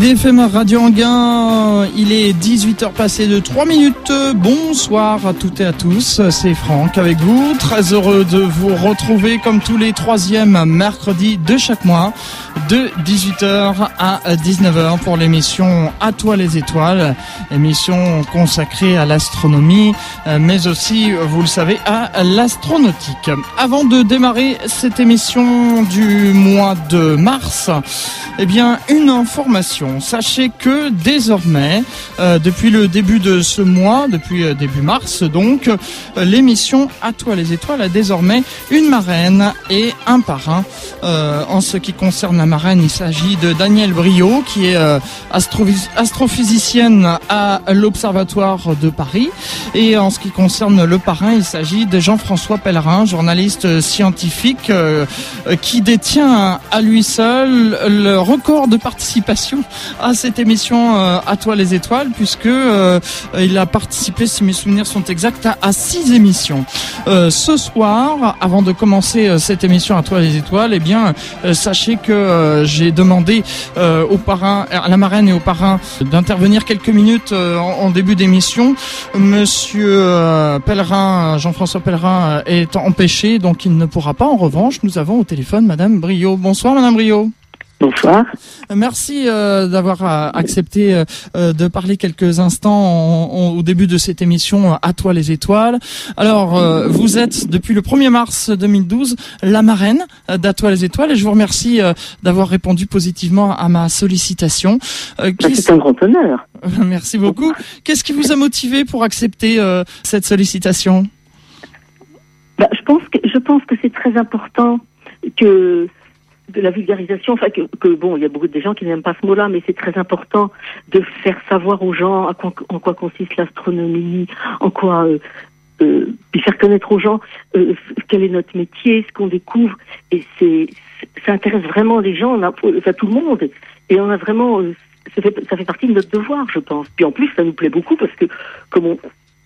IDFM Radio Anguin, il est 18h passé de 3 minutes. Bonsoir à toutes et à tous, c'est Franck avec vous. Très heureux de vous retrouver comme tous les troisièmes mercredis de chaque mois de 18h à 19h pour l'émission À toi les étoiles, émission consacrée à l'astronomie, mais aussi, vous le savez, à l'astronautique. Avant de démarrer cette émission du mois de mars, eh bien, une information. Sachez que désormais, euh, depuis le début de ce mois, depuis euh, début mars donc, euh, l'émission À toi les étoiles a désormais une marraine et un parrain. en ce qui concerne la marraine, il s'agit de Danielle Brio, qui est astrophysicienne à l'Observatoire de Paris. Et en ce qui concerne le parrain, il s'agit de Jean-François Pellerin, journaliste scientifique, qui détient à lui seul le record de participation à cette émission euh, À toi les étoiles, puisque euh, il a participé, si mes souvenirs sont exacts, à, six émissions. Euh, ce soir, avant de commencer cette émission À toi les étoiles, eh bien, sachez que j'ai demandé au parrain, à la marraine et au parrain d'intervenir quelques minutes en, début d'émission. Monsieur Pellerin, Jean-François Pellerin, est empêché, donc il ne pourra pas. En revanche, nous avons au téléphone Madame Brio. Bonsoir, Madame Brio. Bonsoir. Merci euh, d'avoir euh, accepté euh, de parler quelques instants au début de cette émission À toi les étoiles. Alors, vous êtes depuis le 1er mars 2012 la marraine d'À toi les étoiles et je vous remercie d'avoir répondu positivement à ma sollicitation. Bah, c'est un grand honneur. Merci beaucoup. Qu'est-ce qui vous a motivé pour accepter cette sollicitation? Bah, je pense que je pense que c'est très important que de la vulgarisation, enfin que, bon, il y a beaucoup de gens qui n'aiment pas ce mot-là, mais c'est très important de faire savoir aux gens en quoi consiste l'astronomie, en quoi euh, euh, puis faire connaître aux gens euh, quel est notre métier, ce qu'on découvre, et c'est ça intéresse vraiment les gens, enfin tout le monde, et on a vraiment ça fait, ça fait partie de notre devoir, je pense. Puis en plus, ça nous plaît beaucoup parce que comme on,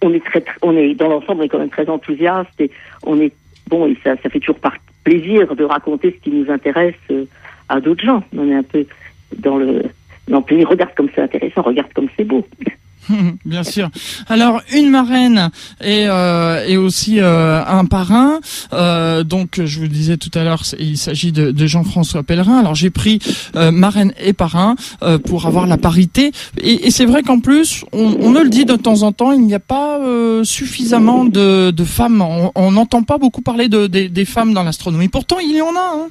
on est très, on est dans l'ensemble, on est quand même très enthousiaste et on est bon, et ça, ça fait toujours partie plaisir de raconter ce qui nous intéresse euh, à d'autres gens. On est un peu dans le non plus regarde comme c'est intéressant, regarde comme c'est beau. Bien sûr. Alors une marraine et, euh, et aussi euh, un parrain. Euh, donc je vous le disais tout à l'heure, il s'agit de, de Jean-François Pellerin. Alors j'ai pris marraine et parrain pour avoir la parité. Et, et c'est vrai qu'en plus, on, on, le dit de temps en temps, il n'y a pas suffisamment de, de femmes. On n'entend pas beaucoup parler de, des femmes dans l'astronomie. Pourtant, il y en a. Hein.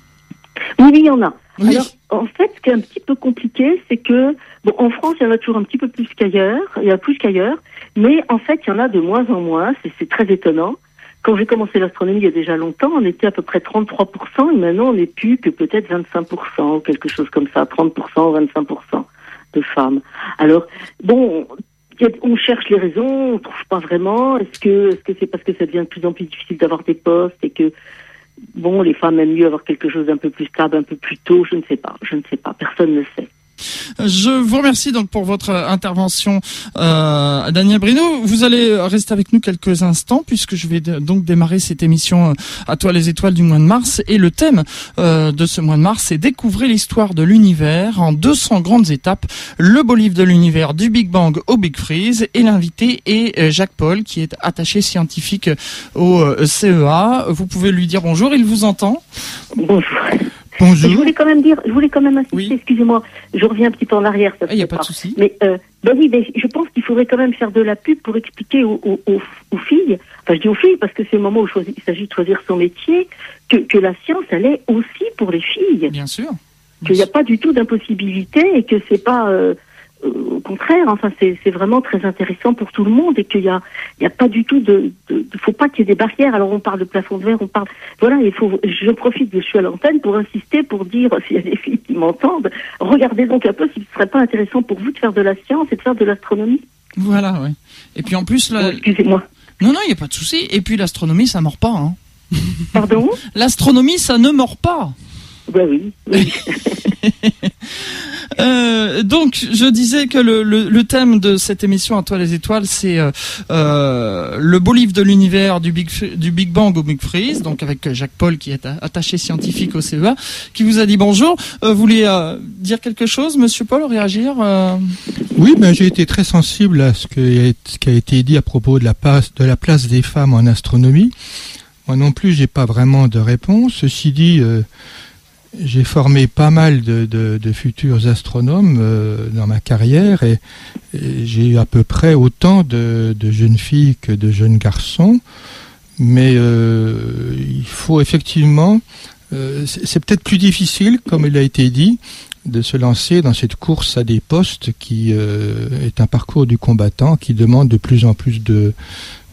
Oui, il y en a. Alors, en fait, ce qui est un petit peu compliqué, c'est que, bon, en France, il y en a toujours un petit peu plus qu'ailleurs, il y a plus qu'ailleurs, mais en fait, il y en a de moins en moins, c'est très étonnant. Quand j'ai commencé l'astronomie il y a déjà longtemps, on était à peu près 33%, et maintenant on n'est plus que peut-être 25%, ou quelque chose comme ça, 30%, 25% de femmes. Alors, bon, on cherche les raisons, on trouve pas vraiment. Est-ce que est-ce que c'est parce que ça devient de plus en plus difficile d'avoir des postes et que bon, les femmes aiment mieux avoir quelque chose d'un peu plus stable, un peu plus tôt, je ne sais pas, je ne sais pas, personne ne sait. Je vous remercie donc pour votre intervention, euh, Daniel Brino. Vous allez rester avec nous quelques instants puisque je vais donc démarrer cette émission euh, à toi les étoiles du mois de mars et le thème euh, de ce mois de mars c'est découvrir l'histoire de l'univers en 200 grandes étapes, le beau livre de l'univers du Big Bang au Big Freeze et l'invité est euh, Jacques Paul qui est attaché scientifique au euh, CEA. Vous pouvez lui dire bonjour, il vous entend. Bonjour. Je voulais quand même dire, je voulais quand même insister, excusez-moi, je reviens un petit peu en arrière. Il n'y a pas, de souci. Mais, euh, ben oui, mais je pense qu'il faudrait quand même faire de la pub pour expliquer aux, filles, enfin je dis aux filles parce que c'est le moment où il s'agit de choisir son métier, que, que la science, elle est aussi pour les filles. Bien sûr. Qu'il n'y a pas du tout d'impossibilité et que c'est pas... Euh, au contraire, enfin, c'est vraiment très intéressant pour tout le monde et qu'il y a, il y a pas du tout de, de, faut pas qu'il y ait des barrières. Alors on parle de plafond de verre, on parle, voilà, il faut, je profite de je suis à l'antenne pour insister, pour dire s'il y a des filles qui m'entendent, regardez donc un peu s'il ne serait pas intéressant pour vous de faire de la science et de faire de l'astronomie. Voilà, oui. Et puis en plus, excusez-moi. Non, non, il n'y a pas de souci. Et puis l'astronomie, ça mord pas. Hein. Pardon? L'astronomie, ça ne mord pas. Bah oui. oui. Euh, donc, je disais que le, thème de cette émission à toi les étoiles, c'est euh, euh, le beau livre de l'univers du Big, Bang au Big Freeze, donc avec Jacques Paul qui est attaché scientifique au CEA, qui vous a dit bonjour. Vous voulez dire quelque chose, Monsieur Paul, réagir Oui, j'ai été très sensible à ce, qui a été dit à propos de la place, de la place des femmes en astronomie. Moi non plus, j'ai pas vraiment de réponse. Ceci dit j'ai formé pas mal de, de, de futurs astronomes euh, dans ma carrière et, j'ai eu à peu près autant de, de, jeunes filles que de jeunes garçons. Mais euh, il faut effectivement, euh, c'est peut-être plus difficile, comme il a été dit, de se lancer dans cette course à des postes qui euh, est un parcours du combattant qui demande de plus en plus de,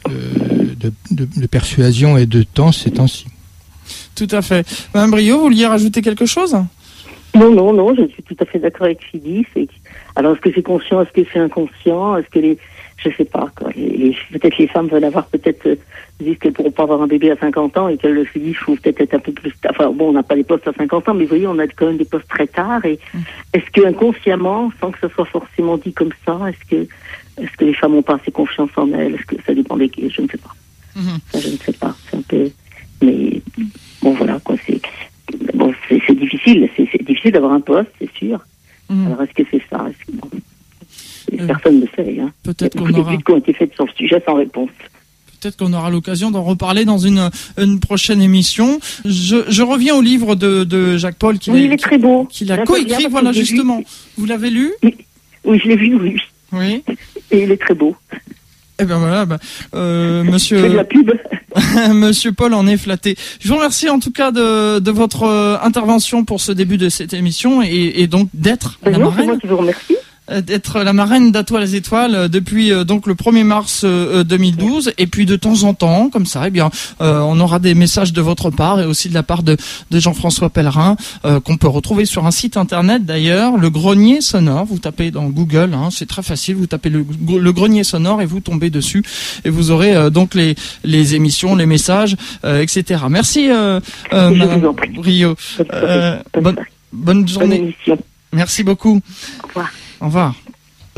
euh, de persuasion et de temps ces temps-ci. Tout à fait. Mme Brio, vous vouliez rajouter quelque chose? Non, non, non, je suis tout à fait d'accord avec Philippe. Alors, est-ce que c'est conscient, est-ce que c'est inconscient Est-ce que les. Je sais pas, quoi. peut-être les femmes veulent avoir peut-être. Euh, disent qu'elles pourront pas avoir un bébé à 50 ans et qu'elles le disent, faut peut-être être un peu plus. Enfin, bon, on n'a pas les postes à 50 ans, mais vous voyez, on a quand même des postes très tard. Et est-ce que inconsciemment, sans que ce soit forcément dit comme ça, est-ce que, est-ce que les femmes ont pas assez confiance en elles? Est-ce que ça dépend des. Je ne sais pas. Ça, je ne sais pas. C'est un peu. Mais bon, voilà, quoi, c'est bon, c'est difficile, c'est difficile d'avoir un poste, c'est sûr. Mmh. Alors, est-ce que c'est ça est-ce que, bon, euh, Personne ne sait. Hein. Peut-être qu'on aura. qui ont été faites sur le sujet sans réponse. Peut-être qu'on aura l'occasion d'en reparler dans une, une prochaine émission. Je, je reviens au livre de, de Jacques Paul qui oui, il est très beau. Qu'il a coécrit, voilà justement. Vous l'avez lu? Oui. oui, je l'ai vu, oui. Oui. Et il est très beau. Eh bien voilà, bah, euh, monsieur. de la pub. monsieur Paul en est flatté. Je vous remercie en tout cas de, de votre euh, intervention pour ce début de cette émission et, et donc d'être la marraine. Moi qui vous remercie. Euh, d'être la marraine d'Atoile les Étoiles euh, depuis euh, donc le 1er mars 2012 et puis de temps en temps comme ça eh bien on aura des messages de votre part et aussi de la part de, de Jean-François Pellerin qu'on peut retrouver sur un site internet d'ailleurs le grenier sonore. Vous tapez dans Google hein, c'est très facile. Vous tapez le, le, grenier sonore et vous tombez dessus. Et vous aurez donc les, les émissions les messages etc merci Madame Rio bonne, bonne journée. merci beaucoup. Au revoir au revoir.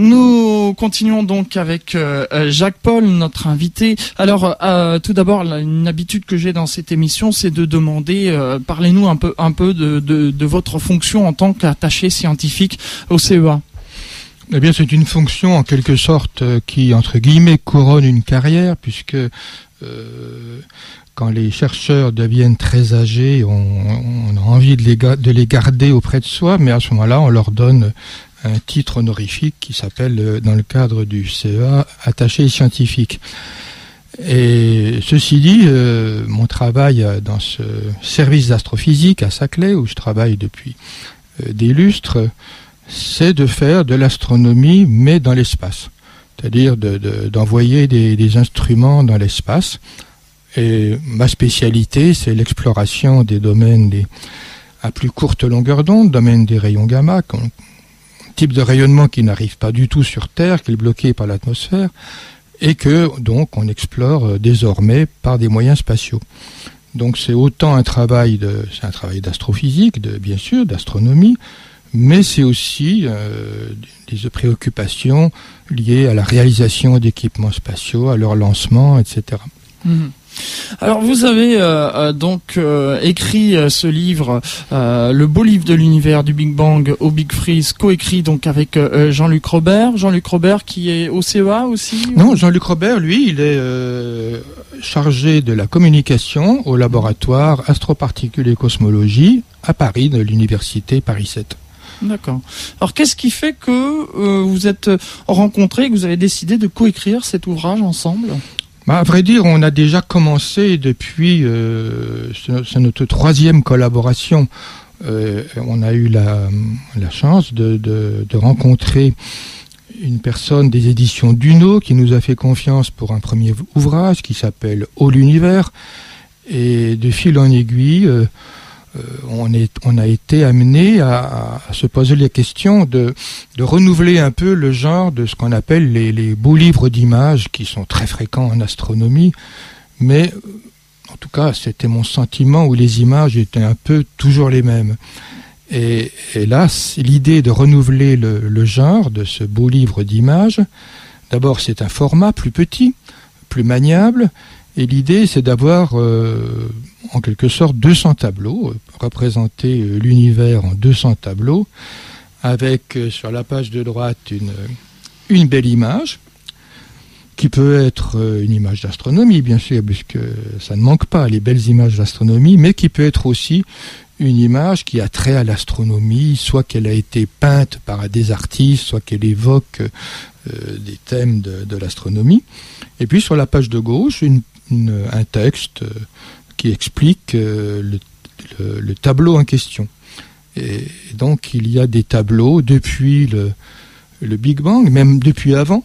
Nous continuons donc avec euh, euh, Jacques Paul, notre invité. Alors, euh, tout d'abord, une habitude que j'ai dans cette émission, c'est de demander, parlez-nous un peu, de, votre fonction en tant qu'attaché scientifique au CEA. Eh bien, c'est une fonction en quelque sorte qui, entre guillemets, couronne une carrière, puisque quand les chercheurs deviennent très âgés, on, a envie de les garder auprès de soi, mais à ce moment-là, on leur donne un titre honorifique qui s'appelle, euh, dans le cadre du CEA, attaché scientifique. Et ceci dit, euh, mon travail dans ce service d'astrophysique à Saclay, où je travaille depuis euh, des lustres, c'est de faire de l'astronomie, mais dans l'espace. C'est-à-dire d'envoyer de, des, des, instruments dans l'espace. Et ma spécialité, c'est l'exploration des domaines des, à plus courte longueur d'onde, domaine des rayons gamma, type de rayonnement qui n'arrive pas du tout sur Terre, qui est bloqué par l'atmosphère, et que donc on explore euh, désormais par des moyens spatiaux. Donc c'est autant un travail de, c'est un travail d'astrophysique, bien sûr, d'astronomie, mais c'est aussi euh, des préoccupations liées à la réalisation d'équipements spatiaux, à leur lancement, etc. Alors vous avez euh, euh, donc euh, écrit ce livre, le beau livre de l'univers du Big Bang au Big Freeze, coécrit donc avec Jean-Luc Robert. Jean-Luc Robert qui est au CEA aussi Non, Jean-Luc Robert, lui, il est chargé de la communication au laboratoire Astroparticules et Cosmologie à Paris, de l'université Paris 7. D'accord. Alors qu'est-ce qui fait que vous êtes rencontrés et que vous avez décidé de coécrire cet ouvrage ensemble? Bah, à vrai dire, on a déjà commencé depuis, euh, c'est notre troisième collaboration. Euh, on a eu la, chance de, rencontrer une personne des éditions Duno qui nous a fait confiance pour un premier ouvrage qui s'appelle All l'univers. Et de fil en aiguille, euh, euh, on, a été amené à, se poser les questions de, renouveler un peu le genre de ce qu'on appelle les, beaux livres d'images qui sont très fréquents en astronomie, mais en tout cas, c'était mon sentiment où les images étaient un peu toujours les mêmes. Et, là, l'idée de renouveler le, genre de ce beau livre d'images. D'abord, c'est un format plus petit, plus maniable, et l'idée, c'est d'avoir, euh, en quelque sorte, 200 tableaux, euh, représenter euh, l'univers en 200 tableaux, avec sur la page de droite une, belle image, qui peut être une image d'astronomie, bien sûr, puisque ça ne manque pas, les belles images d'astronomie, mais qui peut être aussi une image qui a trait à l'astronomie, soit qu'elle a été peinte par des artistes, soit qu'elle évoque euh, des thèmes de, l'astronomie. Et puis sur la page de gauche, un texte euh, qui explique euh, le, tableau en question. Et donc il y a des tableaux depuis le, Big Bang, même depuis avant,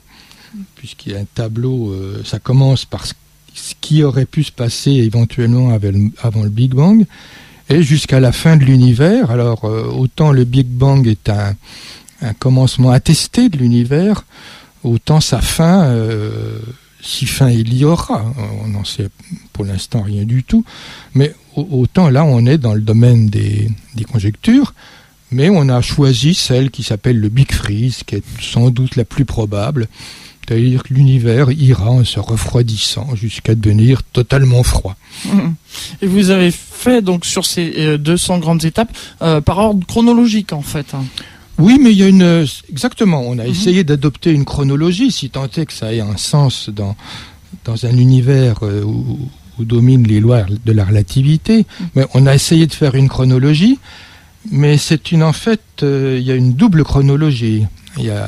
puisqu'il y a un tableau, ça commence par ce qui aurait pu se passer éventuellement avant le Big Bang, et jusqu'à la fin de l'univers. Alors euh, autant le Big Bang est un, commencement attesté de l'univers, autant sa fin, euh, si fin il y aura, on n'en sait pour l'instant rien du tout, mais autant là on est dans le domaine des, conjectures, mais on a choisi celle qui s'appelle le Big Freeze, qui est sans doute la plus probable. C'est-à-dire que l'univers ira en se refroidissant jusqu'à devenir totalement froid. Et vous avez fait donc sur ces 200 euh, grandes étapes euh, par ordre chronologique en fait. Hein. Oui, mais il y a une exactement. On a mhm. essayé d'adopter une chronologie, si tant est que ça ait un sens dans dans un univers euh, où, dominent les lois de la relativité. Mais on a essayé de faire une chronologie, mais c'est une en fait, il y a une double chronologie. Il y a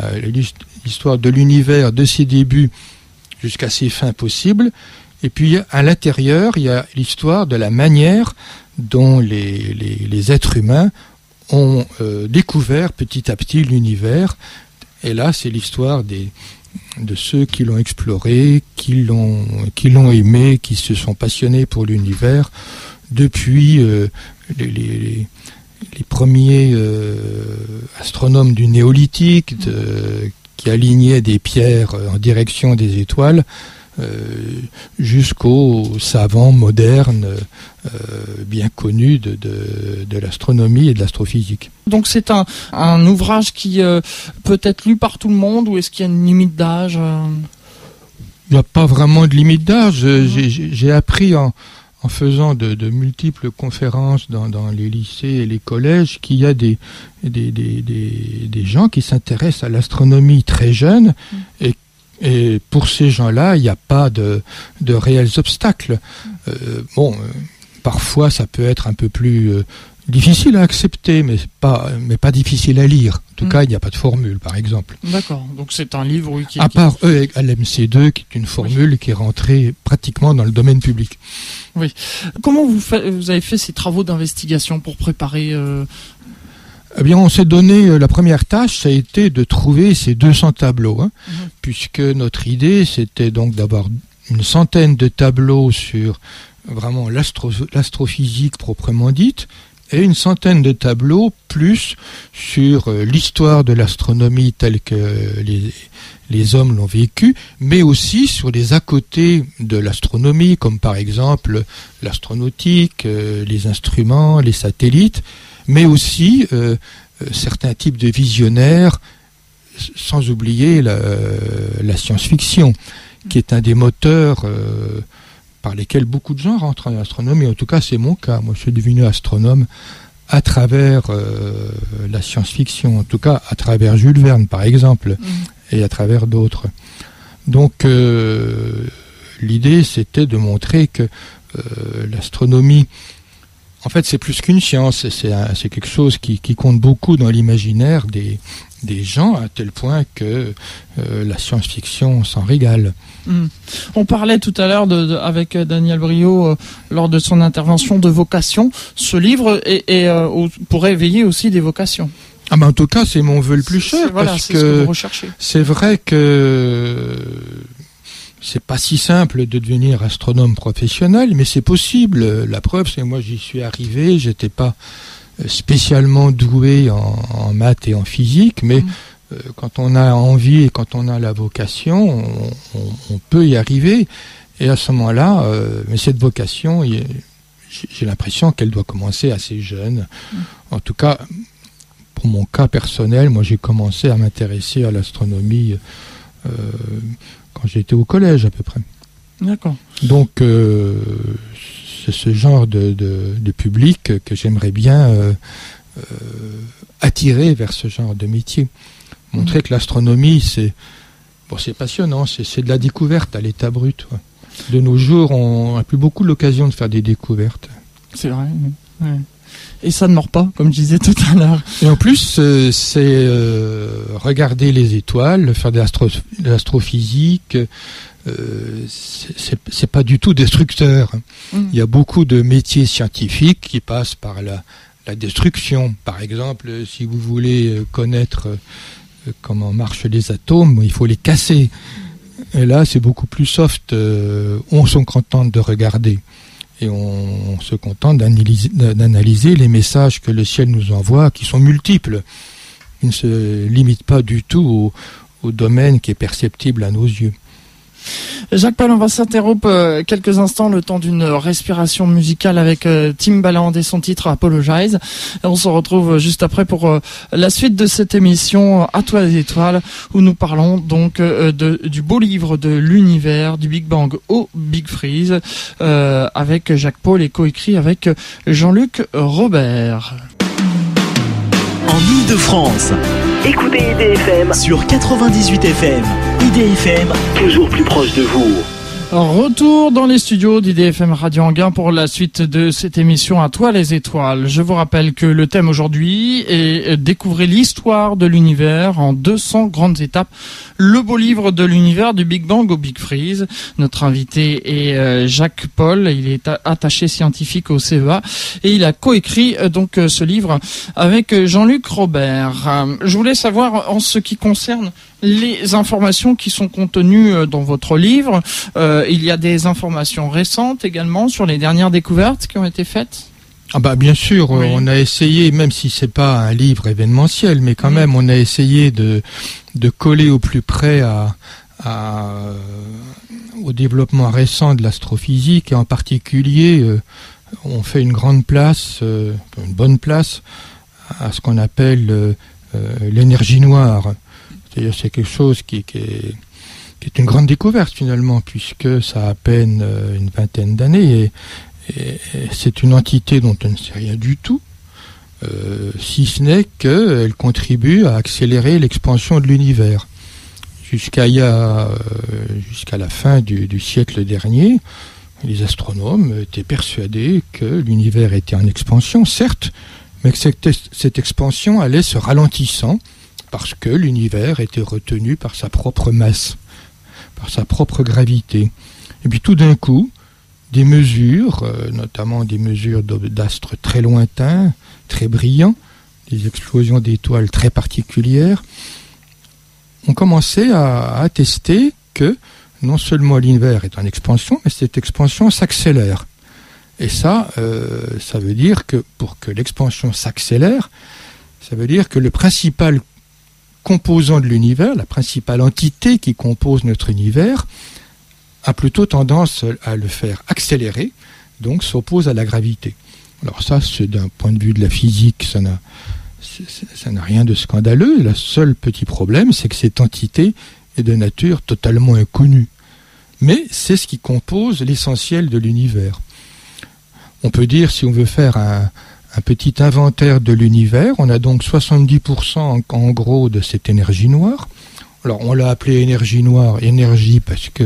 l'histoire de l'univers de ses débuts jusqu'à ses fins possibles, et puis à l'intérieur, il y a l'histoire de la manière dont les, les, êtres humains ont euh, découvert petit à petit l'univers. Et là, c'est l'histoire des, de ceux qui l'ont exploré, qui l'ont, aimé, qui se sont passionnés pour l'univers. Depuis euh, les, premiers euh, astronomes du néolithique qui alignaient des pierres en direction des étoiles euh, jusqu'aux savants modernes euh, bien connus de, de, l'astronomie et de l'astrophysique. Donc c'est un, un, ouvrage qui euh, peut être lu par tout le monde ou est-ce qu'il y a une limite d'âge Il n'y a pas vraiment de limite d'âge. J'ai appris en, en faisant de, de, multiples conférences dans, dans, les lycées et les collèges qu'il y a des, des, des, des gens qui s'intéressent à l'astronomie très jeunes mhm. et et pour ces gens-là, il n'y a pas de, de réels obstacles. Euh, bon, euh, parfois ça peut être un peu plus euh, difficile à accepter, mais pas, mais pas difficile à lire. En tout mm. cas, il n'y a pas de formule, par exemple. D'accord. Donc c'est un livre oui, qui. À part E LMC2, qui est une formule qui est rentrée pratiquement dans le domaine public. Oui. Comment vous, vous avez fait ces travaux d'investigation pour préparer eh bien, on s'est donné euh, la première tâche, ça a été de trouver ces 200 tableaux, hein, mhm. puisque notre idée, c'était donc d'avoir une centaine de tableaux sur vraiment l'astrophysique proprement dite, et une centaine de tableaux plus sur euh, l'histoire de l'astronomie telle que les, les hommes l'ont vécu, mais aussi sur les à côté de l'astronomie, comme par exemple l'astronautique, euh, les instruments, les satellites, mais aussi euh, euh, certains types de visionnaires, sans oublier la, science-fiction, qui est un des moteurs euh, par lesquels beaucoup de gens rentrent en astronomie. En tout cas, c'est mon cas. Moi, je suis devenu astronome à travers la science-fiction, en tout cas à travers Jules Verne, par exemple, mmh. et à travers d'autres. Donc, l'idée, c'était de montrer que l'astronomie en fait, c'est plus qu'une science, c'est quelque chose qui, compte beaucoup dans l'imaginaire des, gens, à tel point que euh, la science-fiction s'en régale. Hmm. On parlait tout à l'heure avec Daniel Brio euh, lors de son intervention de vocation. Ce livre est, euh, pourrait éveiller aussi des vocations. Ah ben en tout cas, c'est mon vœu le plus cher parce que c'est vrai que c'est pas si simple de devenir astronome professionnel, mais c'est possible. La preuve, c'est que moi j'y suis arrivé, j'étais pas euh, spécialement doué en, maths et en physique, mais mm. euh, quand on a envie et quand on a la vocation, on, peut y arriver. Et à ce moment-là, euh, mais cette vocation, j'ai l'impression qu'elle doit commencer assez jeune. Mm. En tout cas, pour mon cas personnel, moi j'ai commencé à m'intéresser à l'astronomie euh, quand j'étais au collège à peu près. D'accord. Donc euh, c'est ce genre de, public que j'aimerais bien attirer vers ce genre de métier. Montrer que l'astronomie, c'est bon, c'est passionnant, c'est de la découverte à l'état brut. De nos jours, on n'a plus beaucoup l'occasion de faire des découvertes. C'est vrai. Et ça ne mord pas, comme je disais tout à l'heure. Et en plus, euh, c'est euh, regarder les étoiles, faire de l'astrophysique. Euh, c'est pas du tout destructeur. Mm. Il y a beaucoup de métiers scientifiques qui passent par la, la destruction. Par exemple, si vous voulez connaître comment marchent les atomes, il faut les casser. Et là, c'est beaucoup plus soft. Euh, on se contente de regarder. Et on, se contente d'analyser les messages que le ciel nous envoie, qui sont multiples. Ils ne se limitent pas du tout au domaine qui est perceptible à nos yeux. Jacques Paul, on va s'interrompre euh, quelques instants le temps d'une respiration musicale avec euh, Timbaland et son titre Apologize. on se retrouve juste après pour euh, la suite de cette émission À toi les étoiles où nous parlons donc du beau livre de l'univers du Big Bang au Big Freeze avec Jacques Paul et coécrit avec Jean-Luc Robert. En Ile-de-France, écoutez IDFM sur 98 FM. IDFM, toujours plus proche de vous. Retour dans les studios d'IDFM Radio Anguin pour la suite de cette émission à toi les étoiles. Je vous rappelle que le thème aujourd'hui est découvrir l'histoire de l'univers en 200 grandes étapes. Le beau livre de l'univers du Big Bang au Big Freeze. Notre invité est euh, Jacques Paul. Il est attaché scientifique au CEA et il a coécrit euh, donc euh, ce livre avec Jean-Luc Robert. Je voulais savoir en ce qui concerne les informations qui sont contenues euh, dans votre livre. Euh, il y a des informations récentes également sur les dernières découvertes qui ont été faites? Ah bah bien sûr, on a essayé, même si c'est pas un livre événementiel, mais quand même on a essayé de, de coller au plus près à, au développement récent de l'astrophysique et en particulier euh, on fait une grande place, une bonne place à ce qu'on appelle l'énergie noire c'est quelque chose qui, est, une grande découverte finalement, puisque ça a à peine euh, une vingtaine d'années et, c'est une entité dont on ne sait rien du tout, euh, si ce n'est qu'elle contribue à accélérer l'expansion de l'univers. Jusqu'à euh, jusqu'à la fin du, siècle dernier, les astronomes étaient persuadés que l'univers était en expansion, certes, mais que cette expansion allait se ralentissant parce que l'univers était retenu par sa propre masse, par sa propre gravité. Et puis tout d'un coup, des mesures, euh, notamment des mesures d'astres très lointains, très brillants, des explosions d'étoiles très particulières, ont commencé à attester que non seulement l'univers est en expansion, mais cette expansion s'accélère. Et ça, euh, ça veut dire que pour que l'expansion s'accélère, ça veut dire que le principal composant de l'univers, la principale entité qui compose notre univers, a plutôt tendance à le faire accélérer, donc s'oppose à la gravité. Alors ça, c'est d'un point de vue de la physique, ça n'a, ça n'a rien de scandaleux. Le seul petit problème, c'est que cette entité est de nature totalement inconnue. Mais c'est ce qui compose l'essentiel de l'univers. On peut dire, si on veut faire un, un petit inventaire de l'univers. On a donc 70% en, gros de cette énergie noire. Alors on l'a appelé énergie noire, énergie parce que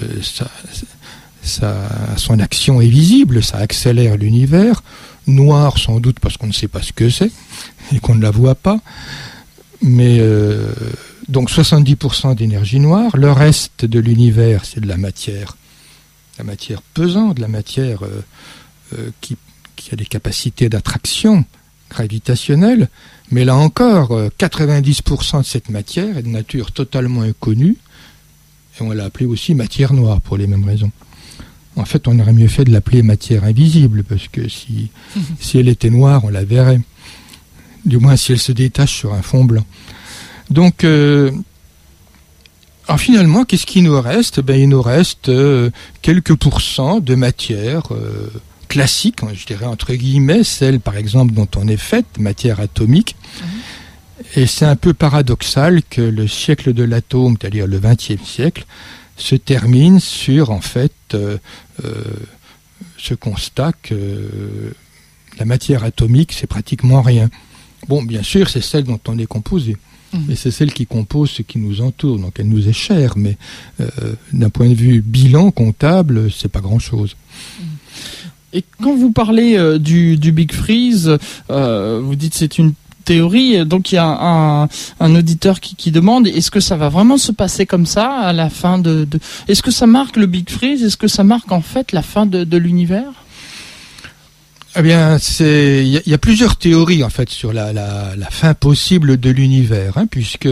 euh, son action est visible, ça accélère l'univers. Noir sans doute parce qu'on ne sait pas ce que c'est et qu'on ne la voit pas. Mais euh, donc 70% d'énergie noire. Le reste de l'univers, c'est de la matière, la matière pesante, la matière euh, qui qui a des capacités d'attraction gravitationnelle, mais là encore, 90% euh, de cette matière est de nature totalement inconnue, et on l'a appelée aussi matière noire pour les mêmes raisons. En fait, on aurait mieux fait de l'appeler matière invisible, parce que si, si elle était noire, on la verrait. Du moins si elle se détache sur un fond blanc. Donc, euh, Alors finalement, qu'est-ce qui nous reste? Ben, Il nous reste euh, quelques pourcents de matière euh, classique, je dirais entre guillemets, celle par exemple dont on est faite, matière atomique. Mhm. Et c'est un peu paradoxal que le siècle de l'atome, c'est-à-dire le XXe siècle, se termine sur en fait euh, ce constat que la matière atomique, c'est pratiquement rien. Bon, bien sûr, c'est celle dont on est composé. Et c'est celle qui compose ce qui nous entoure, donc elle nous est chère, mais euh, d'un point de vue bilan comptable, c'est pas grand-chose. Et quand vous parlez euh, du, Big Freeze, euh, vous dites c'est une théorie, donc il y a un, un auditeur qui, qui demande est-ce que ça va vraiment se passer comme ça à la fin de, de... est-ce que ça marque le Big Freeze, est-ce que ça marque en fait la fin de, de l'univers? Eh bien, c'est il y, a plusieurs théories en fait sur la, la, fin possible de l'univers, hein, puisque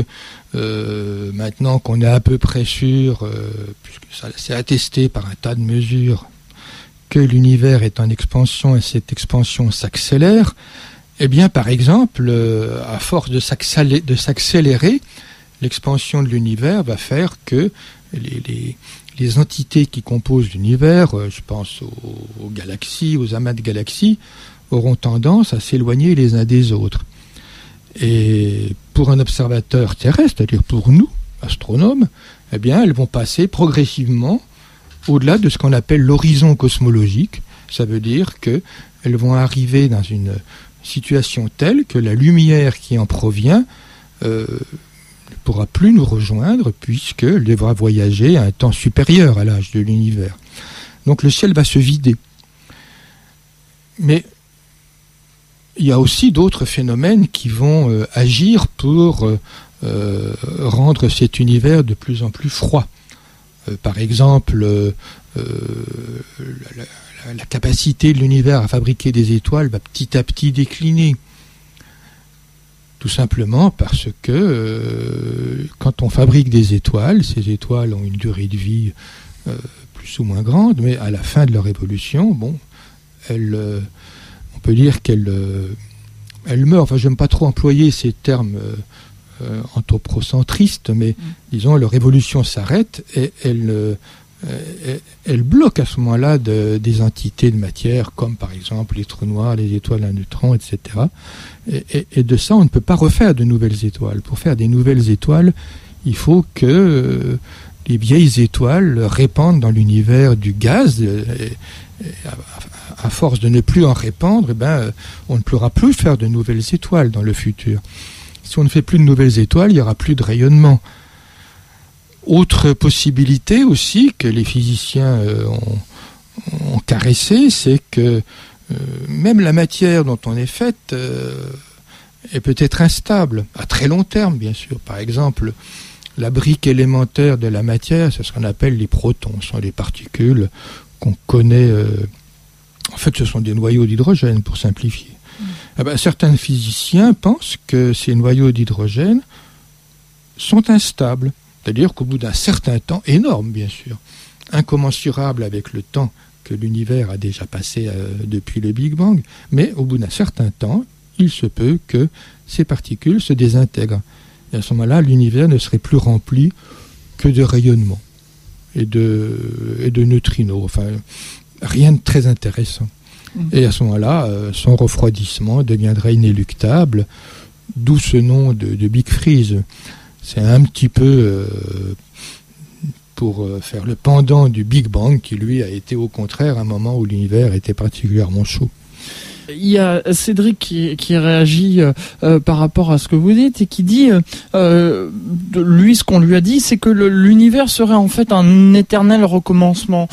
euh, maintenant qu'on est à peu près sûr, puisque ça c'est attesté par un tas de mesures, que l'univers est en expansion et cette expansion s'accélère, eh bien, par exemple, euh, à force de s'accélérer, l'expansion de l'univers va faire que les, entités qui composent l'univers, euh, je pense aux, galaxies, aux amas de galaxies, auront tendance à s'éloigner les uns des autres. Et pour un observateur terrestre, c'est-à-dire pour nous, astronomes, eh bien, elles vont passer progressivement au-delà de ce qu'on appelle l'horizon cosmologique. Ça veut dire qu'elles vont arriver dans une situation telle que la lumière qui en provient euh, ne pourra plus nous rejoindre puisqu'elle devra voyager à un temps supérieur à l'âge de l'univers. Donc le ciel va se vider. Mais il y a aussi d'autres phénomènes qui vont euh, agir pour euh, rendre cet univers de plus en plus froid. Par exemple, la, capacité de l'univers à fabriquer des étoiles va petit à petit décliner. Tout simplement parce que euh, quand on fabrique des étoiles, ces étoiles ont une durée de vie euh, plus ou moins grande, mais à la fin de leur évolution, bon, euh, on peut dire qu'elles elles meurent. Enfin, j'aime pas trop employer ces termes anthropocentristes, mais mm. disons leur évolution s'arrête et elles euh, elle bloque à ce moment-là des entités de matière, comme par exemple les trous noirs, les étoiles à neutrons, etc. Et, de ça, on ne peut pas refaire de nouvelles étoiles. Pour faire des nouvelles étoiles, il faut que euh, les vieilles étoiles répandent dans l'univers du gaz. à, force de ne plus en répandre, eh ben, on ne pourra plus faire de nouvelles étoiles dans le futur. Si on ne fait plus de nouvelles étoiles, il n'y aura plus de rayonnement. Autre possibilité aussi que les physiciens euh, ont, caressé, c'est que euh, même la matière dont on est faite euh, est peut-être instable, à très long terme bien sûr. Par exemple, la brique élémentaire de la matière, c'est ce qu'on appelle les protons, ce sont des particules qu'on connaît. en fait, ce sont des noyaux d'hydrogène, pour simplifier. Eh ben, certains physiciens pensent que ces noyaux d'hydrogène sont instables. C'est-à-dire qu'au bout d'un certain temps, énorme bien sûr, incommensurable avec le temps que l'univers a déjà passé euh, depuis le Big Bang, mais au bout d'un certain temps, il se peut que ces particules se désintègrent. Et à ce moment-là, l'univers ne serait plus rempli que de rayonnement et de, et de neutrinos. Enfin, rien de très intéressant. Et à ce moment-là, euh, son refroidissement deviendrait inéluctable, d'où ce nom de, de Big Freeze c'est un petit peu euh, pour euh, faire le pendant du Big Bang qui lui a été au contraire un moment où l'univers était particulièrement chaud. Il y a Cédric qui, qui réagit euh, euh, par rapport à ce que vous dites et qui dit, euh, lui, ce qu'on lui a dit, c'est que l'univers serait en fait un éternel recommencement,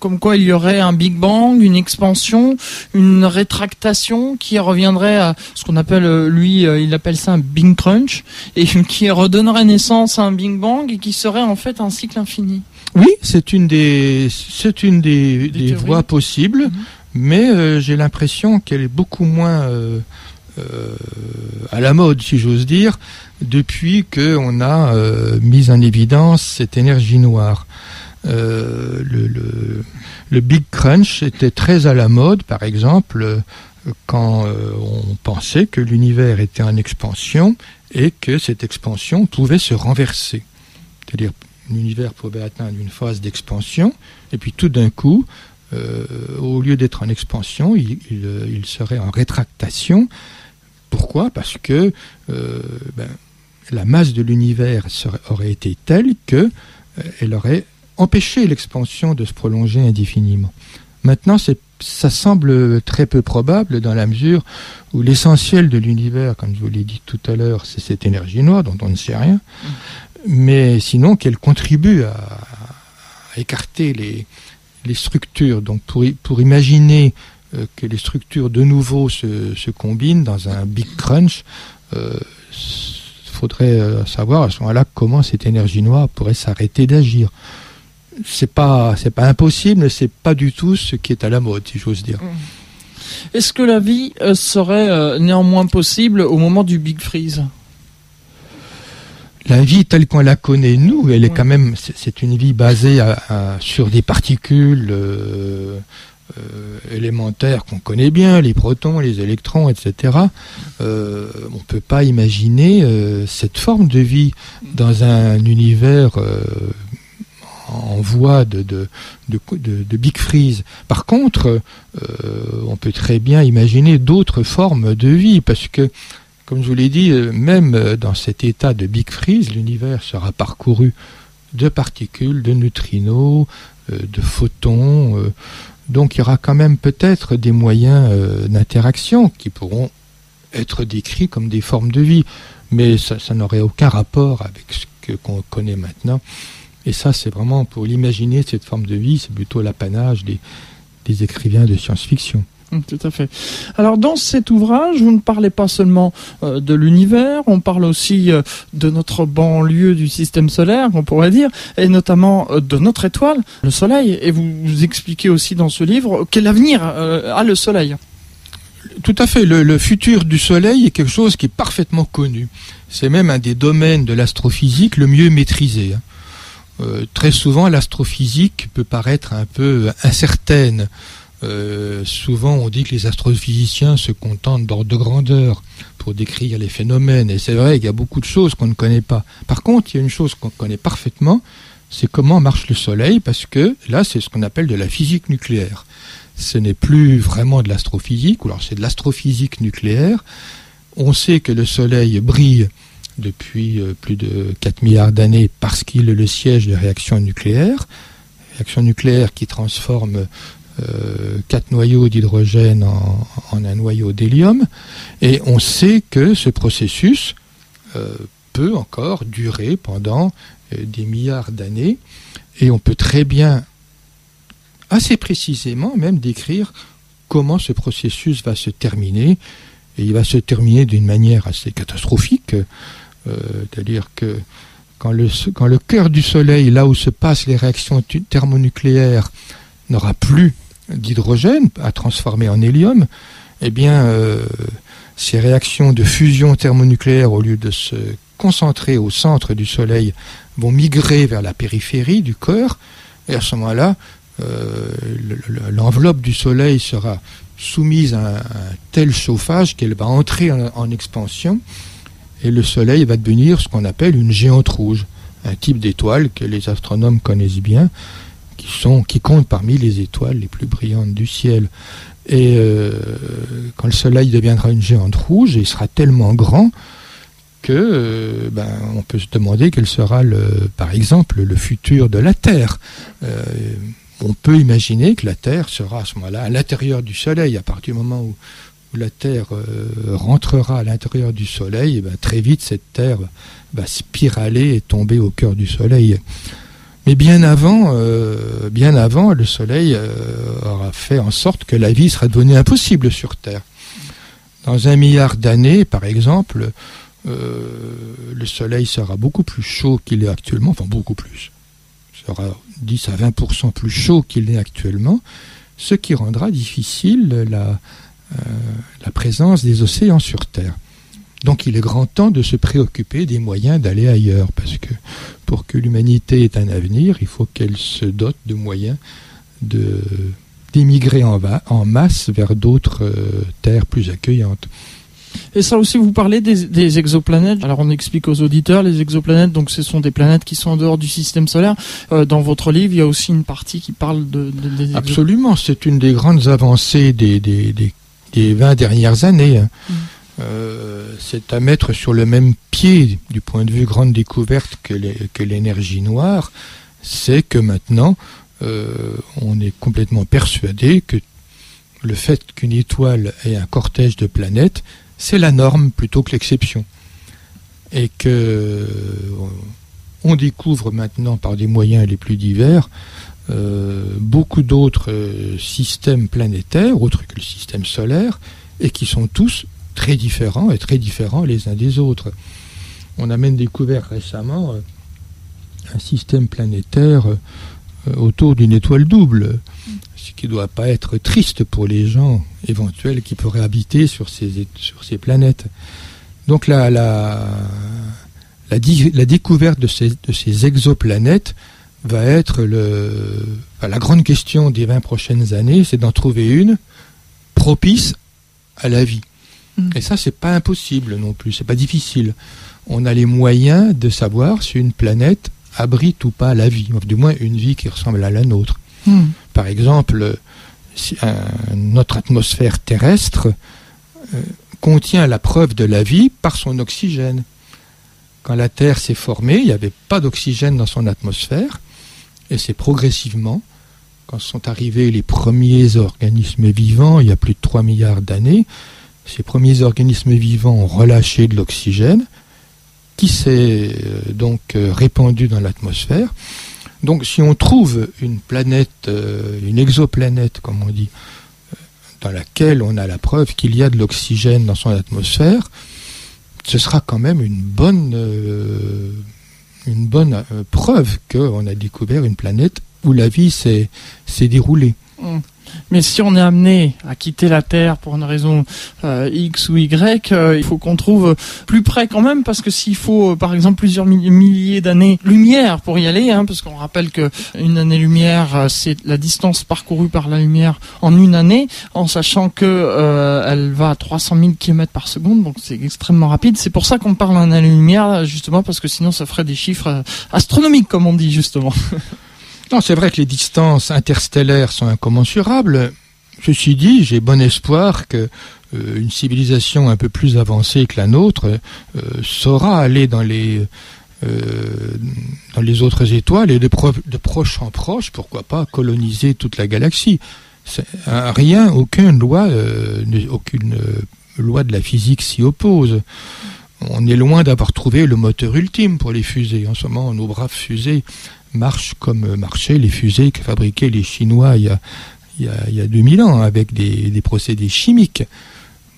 comme quoi il y aurait un Big Bang, une expansion, une rétractation qui reviendrait à ce qu'on appelle, lui, il appelle ça un Big Crunch, et qui redonnerait naissance à un Big Bang et qui serait en fait un cycle infini. Oui, c'est une des, c'est une des, des, voies possibles. Mhm mais euh, j'ai l'impression qu'elle est beaucoup moins euh, euh, à la mode, si j'ose dire, depuis qu'on a mis en évidence cette énergie noire. Le, le, Big Crunch était très à la mode, par exemple, quand on pensait que l'univers était en expansion et que cette expansion pouvait se renverser. C'est-à-dire l'univers pouvait atteindre une phase d'expansion, et puis tout d'un coup, au lieu d'être en expansion, il, serait en rétractation. Pourquoi? Parce que euh, ben, la masse de l'univers aurait été telle que elle aurait empêché l'expansion de se prolonger indéfiniment. Maintenant, ça semble très peu probable dans la mesure où l'essentiel de l'univers, comme je vous l'ai dit tout à l'heure, c'est cette énergie noire dont on ne sait rien, mais sinon qu'elle contribue à, écarter les, structures. Donc pour, pour imaginer euh, que les structures de nouveau se, combinent dans un big crunch, il euh, faudrait euh, savoir à ce moment-là comment cette énergie noire pourrait s'arrêter d'agir. C'est pas c'est pas impossible, c'est pas du tout ce qui est à la mode, si j'ose dire. Est-ce que la vie serait néanmoins possible au moment du big freeze? La vie telle qu'on la connaît nous, elle est quand même, c'est une vie basée sur des particules euh, euh, élémentaires qu'on connaît bien, les protons, les électrons, etc. Euh, on ne peut pas imaginer cette forme de vie dans un univers en voie de, de, de, Big Freeze. Par contre, on peut très bien imaginer d'autres formes de vie, parce que comme je vous l'ai dit, euh, même euh, dans cet état de Big Freeze, l'univers sera parcouru de particules, de neutrinos, euh, de photons. Donc il y aura quand même peut-être des moyens d'interaction qui pourront être décrits comme des formes de vie. Mais ça, n'aurait aucun rapport avec ce qu'on connaît maintenant. Et ça, c'est vraiment pour l'imaginer, cette forme de vie, c'est plutôt l'apanage des écrivains de science-fiction. Hum, tout à fait. Alors dans cet ouvrage, vous ne parlez pas seulement euh, de l'univers, on parle aussi euh, de notre banlieue du système solaire, on pourrait dire, et notamment euh, de notre étoile, le Soleil. Et vous, expliquez aussi dans ce livre quel avenir a le Soleil. Tout à fait. Le, futur du Soleil est quelque chose qui est parfaitement connu. C'est même un des domaines de l'astrophysique le mieux maîtrisé. Hein. très souvent, l'astrophysique peut paraître un peu incertaine euh, souvent, on dit que les astrophysiciens se contentent d'ordre de grandeur pour décrire les phénomènes. Et c'est vrai qu'il y a beaucoup de choses qu'on ne connaît pas. Par contre, il y a une chose qu'on connaît parfaitement, c'est comment marche le Soleil, parce que là, c'est ce qu'on appelle de la physique nucléaire. Ce n'est plus vraiment de l'astrophysique, ou alors c'est de l'astrophysique nucléaire. On sait que le Soleil brille depuis euh, plus de 4 milliards d'années parce qu'il est le siège de réactions nucléaires, réactions nucléaires qui transforment quatre noyaux d'hydrogène en, un noyau d'hélium, et on sait que ce processus euh, peut encore durer pendant euh, des milliards d'années, et on peut très bien, assez précisément même, décrire comment ce processus va se terminer, et il va se terminer d'une manière assez catastrophique, c'est-à-dire que quand le cœur du Soleil, là où se passent les réactions thermonucléaires, n'aura plus d'hydrogène à transformer en hélium, eh bien, euh, ces réactions de fusion thermonucléaire, au lieu de se concentrer au centre du Soleil, vont migrer vers la périphérie du corps, et à ce moment-là, euh, l'enveloppe du Soleil sera soumise à un, tel chauffage qu'elle va entrer en, expansion, et le Soleil va devenir ce qu'on appelle une géante rouge, un type d'étoile que les astronomes connaissent bien, qui, sont, comptent parmi les étoiles les plus brillantes du ciel. Et euh, quand le Soleil deviendra une géante rouge, il sera tellement grand que euh, ben, on peut se demander quel sera, le, par exemple, le futur de la Terre. Euh, on peut imaginer que la Terre sera à ce moment-là à l'intérieur du Soleil. À partir du moment où, la Terre rentrera à l'intérieur du Soleil, ben, très vite cette Terre va spiraler et tomber au cœur du Soleil. Mais bien avant, euh, bien avant, le Soleil euh, aura fait en sorte que la vie sera devenue impossible sur Terre. Dans un milliard d'années, par exemple, euh, le Soleil sera beaucoup plus chaud qu'il est actuellement, enfin beaucoup plus. sera 10 à 20% plus chaud qu'il est actuellement, ce qui rendra difficile la, la présence des océans sur Terre. Donc il est grand temps de se préoccuper des moyens d'aller ailleurs, parce que pour que l'humanité ait un avenir, il faut qu'elle se dote de moyens de d'émigrer en, en, masse vers d'autres euh, terres plus accueillantes. Et ça aussi, vous parlez des, exoplanètes. Alors on explique aux auditeurs, les exoplanètes, donc ce sont des planètes qui sont en dehors du système solaire. Euh, dans votre livre, il y a aussi une partie qui parle de, des Absolument, c'est une des grandes avancées des, des, des, 20 dernières années. Hein. Euh, c'est à mettre sur le même pied du point de vue grande découverte que l'énergie noire, c'est que maintenant euh, on est complètement persuadé que le fait qu'une étoile ait un cortège de planètes, c'est la norme plutôt que l'exception. Et que euh, on découvre maintenant par des moyens les plus divers beaucoup d'autres systèmes planétaires, autres que le système solaire, et qui sont tous très différents et très différents les uns des autres. On a même découvert récemment un système planétaire autour d'une étoile double qui ne doit pas être triste pour les gens éventuels qui pourraient habiter sur ces, sur ces planètes. Donc la, la, la, découverte de ces, de ces, exoplanètes va être le, la grande question des 20 prochaines années, c'est d'en trouver une propice à la vie. Et ça, c'est pas impossible non plus, c'est pas difficile. On a les moyens de savoir si une planète abrite ou pas la vie, ou du moins une vie qui ressemble à la nôtre. Hmm. Par exemple, notre atmosphère terrestre euh, contient la preuve de la vie par son oxygène. Quand la Terre s'est formée, il n'y avait pas d'oxygène dans son atmosphère, et c'est progressivement, quand sont arrivés les premiers organismes vivants, il y a plus de 3 milliards d'années, ces premiers organismes vivants ont relâché de l'oxygène, qui s'est euh, donc euh, répandu dans l'atmosphère, donc si on trouve une planète, euh, une exoplanète, comme on dit, dans laquelle on a la preuve qu'il y a de l'oxygène dans son atmosphère, ce sera quand même une bonne, une bonne preuve qu'on a découvert une planète où la vie s'est déroulée. Mmh. Mais si on est amené à quitter la Terre pour une raison euh, X ou Y, euh, il faut qu'on trouve plus près quand même, parce que s'il faut, euh, par exemple, plusieurs milliers d'années-lumière pour y aller, hein, parce qu'on rappelle que une année-lumière, c'est la distance parcourue par la lumière en une année, en sachant que elle va à 300 000 km par seconde, donc c'est extrêmement rapide. C'est pour ça qu'on parle en année-lumière, justement, parce que sinon ça ferait des chiffres astronomiques, comme on dit justement. Non, c'est vrai que les distances interstellaires sont incommensurables. Ceci dit, j'ai bon espoir que euh, une civilisation un peu plus avancée que la nôtre euh, saura aller dans les euh, dans les autres étoiles et de, proche en proche, pourquoi pas coloniser toute la galaxie. Rien, aucune loi, aucune loi de la physique s'y oppose. On est loin d'avoir trouvé le moteur ultime pour les fusées. En ce moment, nos braves fusées marchent comme marchaient les fusées que fabriquaient les Chinois il y a, il y a, 2000 ans avec des, procédés chimiques.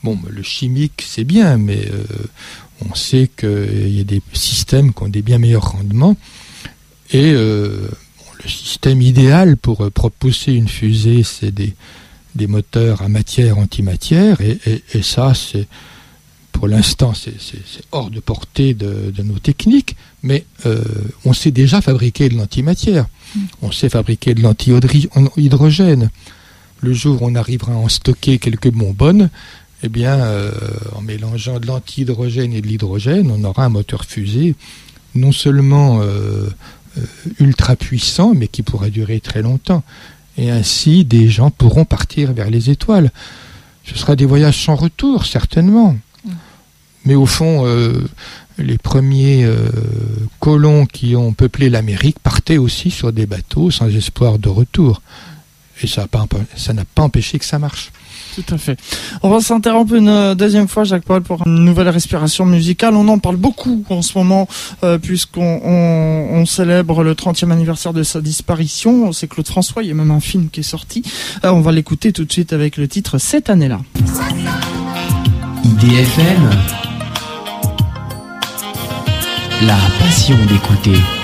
Bon, le chimique, c'est bien, mais euh, on sait qu'il y a des systèmes qui ont des bien meilleurs rendements. Et euh, le système idéal pour euh, propulser une fusée, c'est des, des moteurs à matière-antimatière. Et, et, ça, c'est pour l'instant, c'est hors de portée de, nos techniques, mais euh, on sait déjà fabriquer de l'antimatière. Mm. On sait fabriquer de l'antihydrogène. Le jour où on arrivera à en stocker quelques bonbonnes, eh bien, euh, en mélangeant de l'antihydrogène et de l'hydrogène, on aura un moteur fusée non seulement euh, ultra puissant, mais qui pourra durer très longtemps. Et ainsi, des gens pourront partir vers les étoiles. Ce sera des voyages sans retour, certainement. Mais au fond, euh, les premiers euh, colons qui ont peuplé l'Amérique partaient aussi sur des bateaux sans espoir de retour. Et ça n'a pas, empêché que ça marche. Tout à fait. On va s'interrompre une euh, deuxième fois, Jacques-Paul, pour une nouvelle respiration musicale. On en parle beaucoup en ce moment, puisqu'on célèbre le 30e anniversaire de sa disparition. C'est Claude François, il y a même un film qui est sorti. on va l'écouter tout de suite avec le titre Cette année-là. IDFM la passion d'écouter.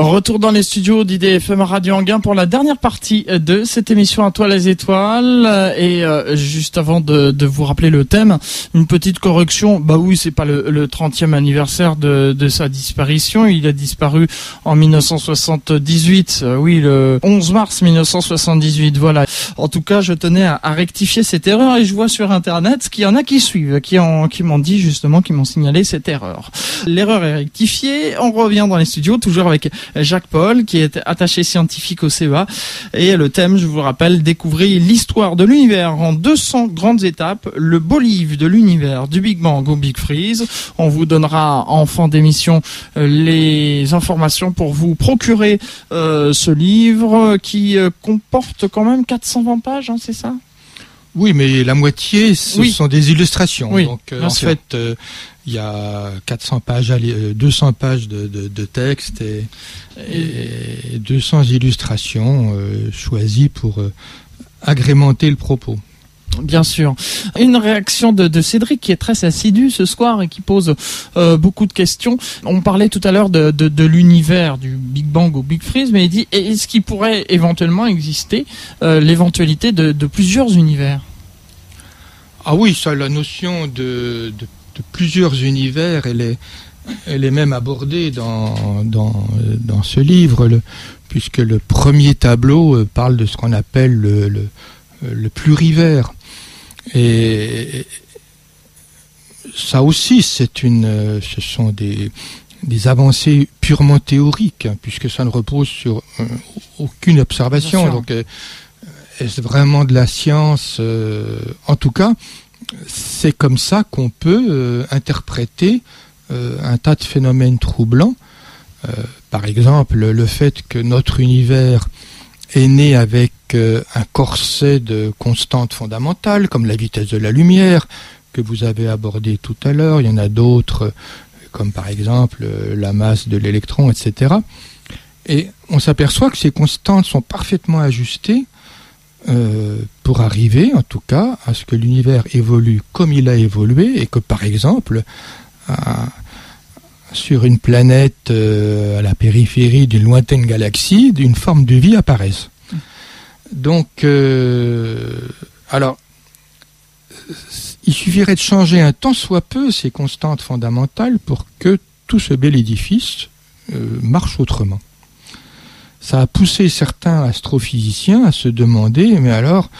Retour dans les studios d'IDFM Radio Anguin pour la dernière partie de cette émission à toi les étoiles. Et euh, juste avant de, vous rappeler le thème, une petite correction. Bah oui, c'est pas le, 30e anniversaire de, sa disparition. Il a disparu en 1978. Euh, oui, le 11 mars 1978. Voilà. En tout cas, je tenais à, rectifier cette erreur et je vois sur Internet qu'il y en a qui suivent, qui, qui m'ont dit justement, qui m'ont signalé cette erreur. L'erreur est rectifiée. On revient dans les studios, toujours avec Jacques Paul, qui est attaché scientifique au CEA. Et le thème, je vous rappelle, découvrir l'histoire de l'univers en 200 grandes étapes, le beau livre de l'univers du Big Bang au Big Freeze. On vous donnera en fin d'émission euh, les informations pour vous procurer euh, ce livre qui euh, comporte quand même 420 pages, hein, c'est ça? Oui, mais la moitié, ce sont des illustrations. Oui, Donc, en fait, il y a 400 pages, 200 euh, pages de, de, texte et, 200 illustrations euh, choisies pour euh, agrémenter le propos. Bien sûr. Une réaction de, Cédric qui est très assidu ce soir et qui pose beaucoup de questions. On parlait tout à l'heure de, l'univers du Big Bang au Big Freeze, mais il dit est-ce qu'il pourrait éventuellement exister l'éventualité de, plusieurs univers? Ah oui, ça, la notion de, plusieurs univers. Elle est, elle est même abordée dans, dans, dans ce livre, le, puisque le premier tableau euh, parle de ce qu'on appelle le, le, le, plurivers. Et ça aussi, c'est une, ce sont des, des avancées purement théoriques, hein, puisque ça ne repose sur euh, aucune observation. Donc, euh, est-ce vraiment de la science En tout cas, c'est comme ça qu'on peut euh, interpréter euh, un tas de phénomènes troublants. Euh, par exemple, le fait que notre univers est né avec un corset de constantes fondamentales, comme la vitesse de la lumière, que vous avez abordé tout à l'heure. Il y en a d'autres, comme par exemple la masse de l'électron, etc. Et on s'aperçoit que ces constantes sont parfaitement ajustées euh, pour arriver en tout cas à ce que l'univers évolue comme il a évolué et que par exemple sur une planète euh, à la périphérie d'une lointaine galaxie, d'une forme de vie apparaisse. Donc, euh, alors, il suffirait de changer un tant soit peu ces constantes fondamentales pour que tout ce bel édifice marche autrement ça a poussé certains astrophysiciens à se demander, mais alors,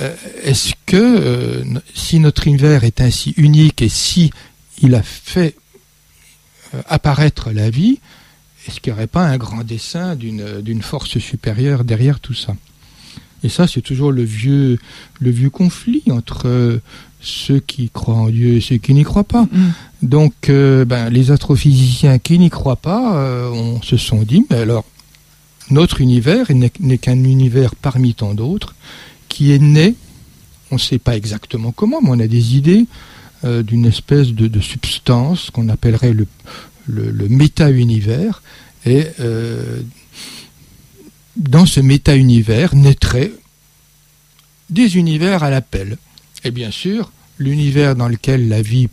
euh, est-ce que euh, si notre univers est ainsi unique et si il a fait euh, apparaître la vie, est-ce qu'il n'y aurait pas un grand dessein d'une force supérieure derrière tout ça? Et ça, c'est toujours le vieux, le vieux conflit entre ceux qui croient en Dieu et ceux qui n'y croient pas. Mm. Donc, ben, les astrophysiciens qui n'y croient pas, on se sont dit, mais alors, notre univers n'est qu'un univers parmi tant d'autres qui est né, on ne sait pas exactement comment, mais on a des idées euh, d'une espèce de, substance qu'on appellerait le, méta-univers. Et euh, dans ce méta-univers naîtraient des univers à l'appel. Et bien sûr, l'univers dans lequel la vie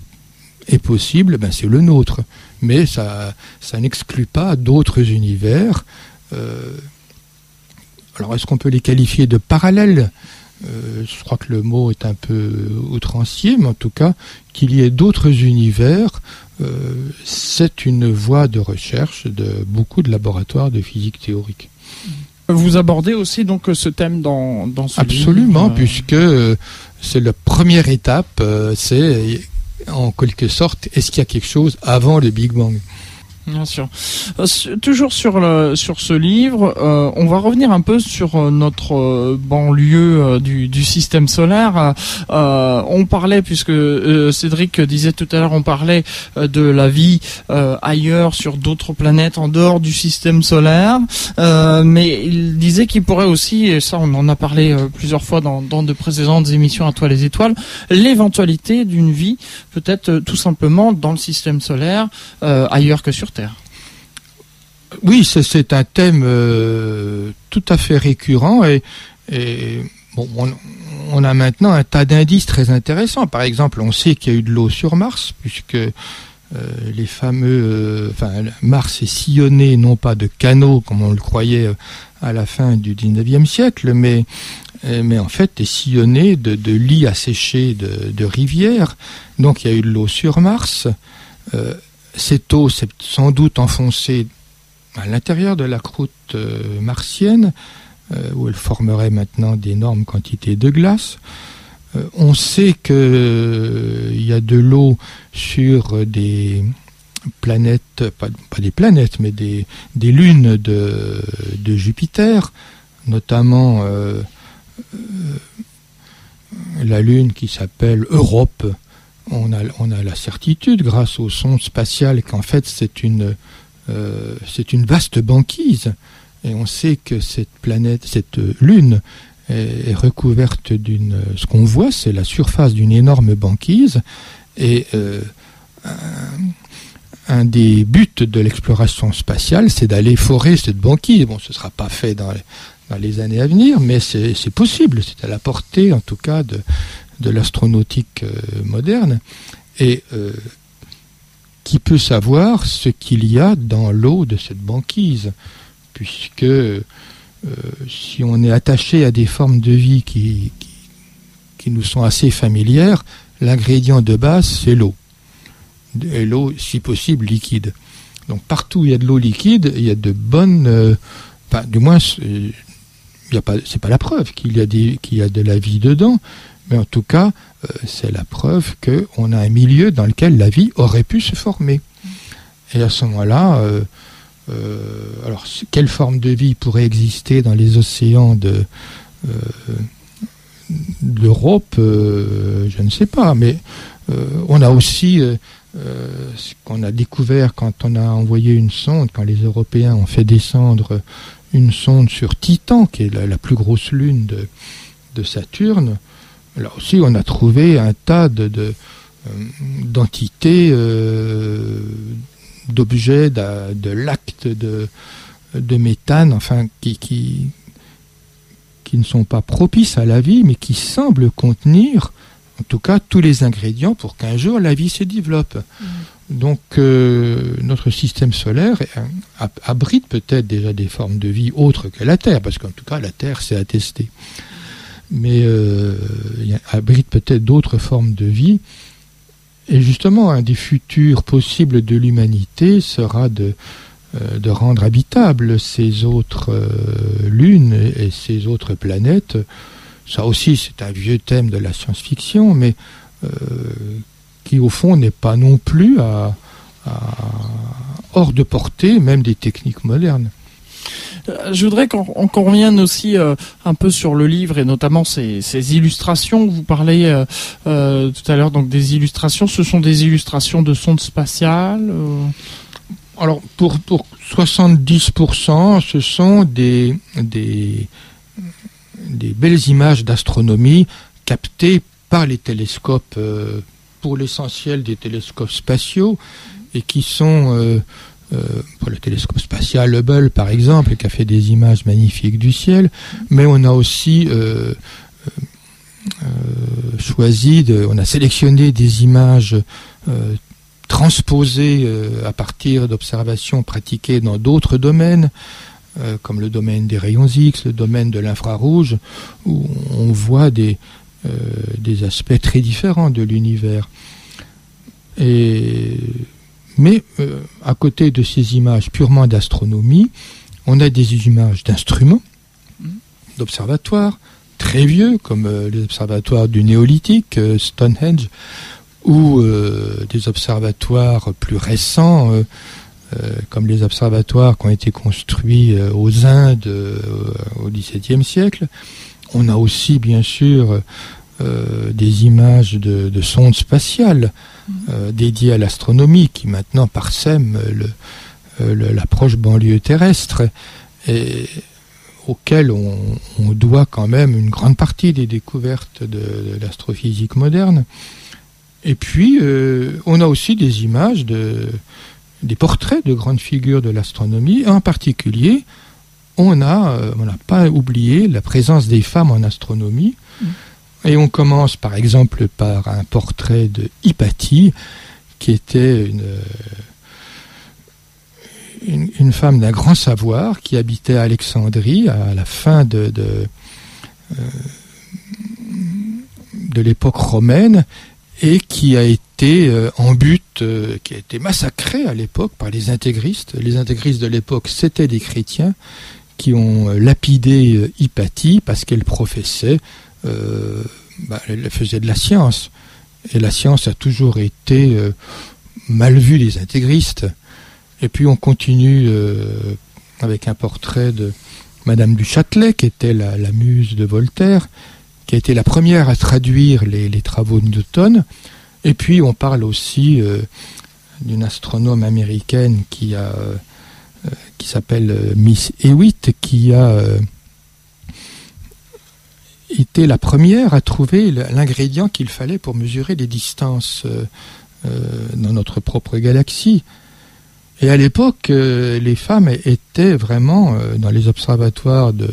est possible, ben c'est le nôtre. Mais ça, n'exclut pas d'autres univers alors, est-ce qu'on peut les qualifier de parallèles? Euh, Je crois que le mot est un peu outrancier, mais en tout cas, qu'il y ait d'autres univers, euh, c'est une voie de recherche de beaucoup de laboratoires de physique théorique. Vous abordez aussi donc ce thème dans, dans ce Absolument, puisque c'est la première étape, c'est en quelque sorte, est-ce qu'il y a quelque chose avant le Big Bang? Bien sûr. Euh, toujours sur le, sur ce livre, euh, on va revenir un peu sur euh, notre banlieue du, du système solaire. on parlait, puisque Cédric disait tout à l'heure, on parlait de la vie ailleurs, sur d'autres planètes en dehors du système solaire. mais il disait qu'il pourrait aussi, et ça on en a parlé plusieurs fois dans, dans de précédentes émissions à toi les étoiles, l'éventualité d'une vie peut-être tout simplement dans le système solaire ailleurs que sur Terre. Oui, c'est un thème euh, tout à fait récurrent et, on, a maintenant un tas d'indices très intéressants. Par exemple, on sait qu'il y a eu de l'eau sur Mars, puisque les fameux, enfin, Mars est sillonné non pas de canaux comme on le croyait à la fin du 19e siècle, mais en fait est sillonné de, lits asséchés de, rivières. Donc il y a eu de l'eau sur Mars. Cette eau s'est sans doute enfoncée à l'intérieur de la croûte martienne, où elle formerait maintenant d'énormes quantités de glace. Euh, on sait qu'il euh, y a de l'eau sur des planètes, pas, des planètes, mais des, lunes de, Jupiter, notamment euh, la lune qui s'appelle Europe. On a, la certitude, grâce au son spatial, qu'en fait c'est une, c'est une vaste banquise. Et on sait que cette planète, cette lune, est, recouverte d'une. Ce qu'on voit, c'est la surface d'une énorme banquise. Et euh, un, des buts de l'exploration spatiale, c'est d'aller forer cette banquise. Bon, ce ne sera pas fait dans les, dans les, années à venir, mais c'est possible. C'est à la portée, en tout cas, de, de l'astronautique euh, moderne. Et euh, qui peut savoir ce qu'il y a dans l'eau de cette banquise, puisque euh, si on est attaché à des formes de vie qui, qui, nous sont assez familières, l'ingrédient de base, c'est l'eau. Et l'eau, si possible, liquide. Donc partout où il y a de l'eau liquide, il y a de bonnes... Du moins, y a pas, pas la preuve qu'il y, a des, qu'il y a de la vie dedans, mais en tout cas, euh, c'est la preuve qu'on a un milieu dans lequel la vie aurait pu se former. Et à ce moment-là, euh, alors, quelle forme de vie pourrait exister dans les océans de euh, l'Europe euh, Je ne sais pas, mais on a aussi ce qu'on a découvert quand on a envoyé une sonde, quand les Européens ont fait descendre une sonde sur Titan, qui est la, plus grosse lune de, Saturne. Là aussi, on a trouvé un tas de, d'entités d'objets, de, l'acte de, de méthane, enfin, qui, qui, qui ne sont pas propices à la vie, mais qui semblent contenir, en tout cas, tous les ingrédients pour qu'un jour la vie se développe. Mm. Donc, euh, notre système solaire abrite peut-être déjà des formes de vie autres que la Terre, parce qu'en tout cas, la Terre, c'est attesté. Mais euh, abrite peut-être d'autres formes de vie et justement, un des futurs possibles de l'humanité sera de, euh, rendre habitables ces autres euh, lunes et ces autres planètes. Ça aussi, c'est un vieux thème de la science-fiction, mais qui au fond n'est pas non plus hors de portée même des techniques modernes. Euh, je voudrais qu'on revienne aussi euh, un peu sur le livre et notamment ces, illustrations. Vous parlez euh, tout à l'heure donc des illustrations. Ce sont des illustrations de sondes spatiales. Alors pour pour 70%, ce sont des des belles images d'astronomie captées par les télescopes, pour l'essentiel des télescopes spatiaux, et qui sont euh, pour le télescope spatial Hubble par exemple, qui a fait des images magnifiques du ciel, mais on a aussi euh, euh, choisi, de, on a sélectionné des images transposées à partir d'observations pratiquées dans d'autres domaines, comme le domaine des rayons X, le domaine de l'infrarouge, où on voit des, des aspects très différents de l'univers. Et mais euh, à côté de ces images purement d'astronomie, on a des images d'instruments, d'observatoires, très vieux, comme euh, les observatoires du néolithique, euh, Stonehenge, ou des observatoires plus récents, comme les observatoires qui ont été construits aux Indes au XVIIe siècle. On a aussi, bien sûr, des images de sondes spatiales euh, dédié à l'astronomie qui maintenant parsème euh, l'approche banlieue terrestre et auquel on, doit quand même une grande partie des découvertes de, l'astrophysique moderne. Et puis, euh, on a aussi des images, de, des portraits de grandes figures de l'astronomie. En particulier, on n'a pas oublié la présence des femmes en astronomie. Mm. Et on commence par exemple par un portrait de Hypatie, qui était une, une, femme d'un grand savoir qui habitait à Alexandrie à la fin de, euh, l'époque romaine et qui a été euh, en but, euh, qui a été massacrée à l'époque par les intégristes. Les intégristes de l'époque, c'était des chrétiens qui ont lapidé Hypatie parce qu'elle professait, bah, elle faisait de la science. Et la science a toujours été mal vue des intégristes. Et puis on continue euh, avec un portrait de Madame du Châtelet, qui était la, muse de Voltaire, qui a été la première à traduire les, travaux de Newton. Et puis on parle aussi euh, d'une astronome américaine qui euh, qui s'appelle Miss Hewitt, qui a été la première à trouver l'ingrédient qu'il fallait pour mesurer les distances dans notre propre galaxie. Et à l'époque, euh, les femmes étaient vraiment, euh, dans les observatoires de,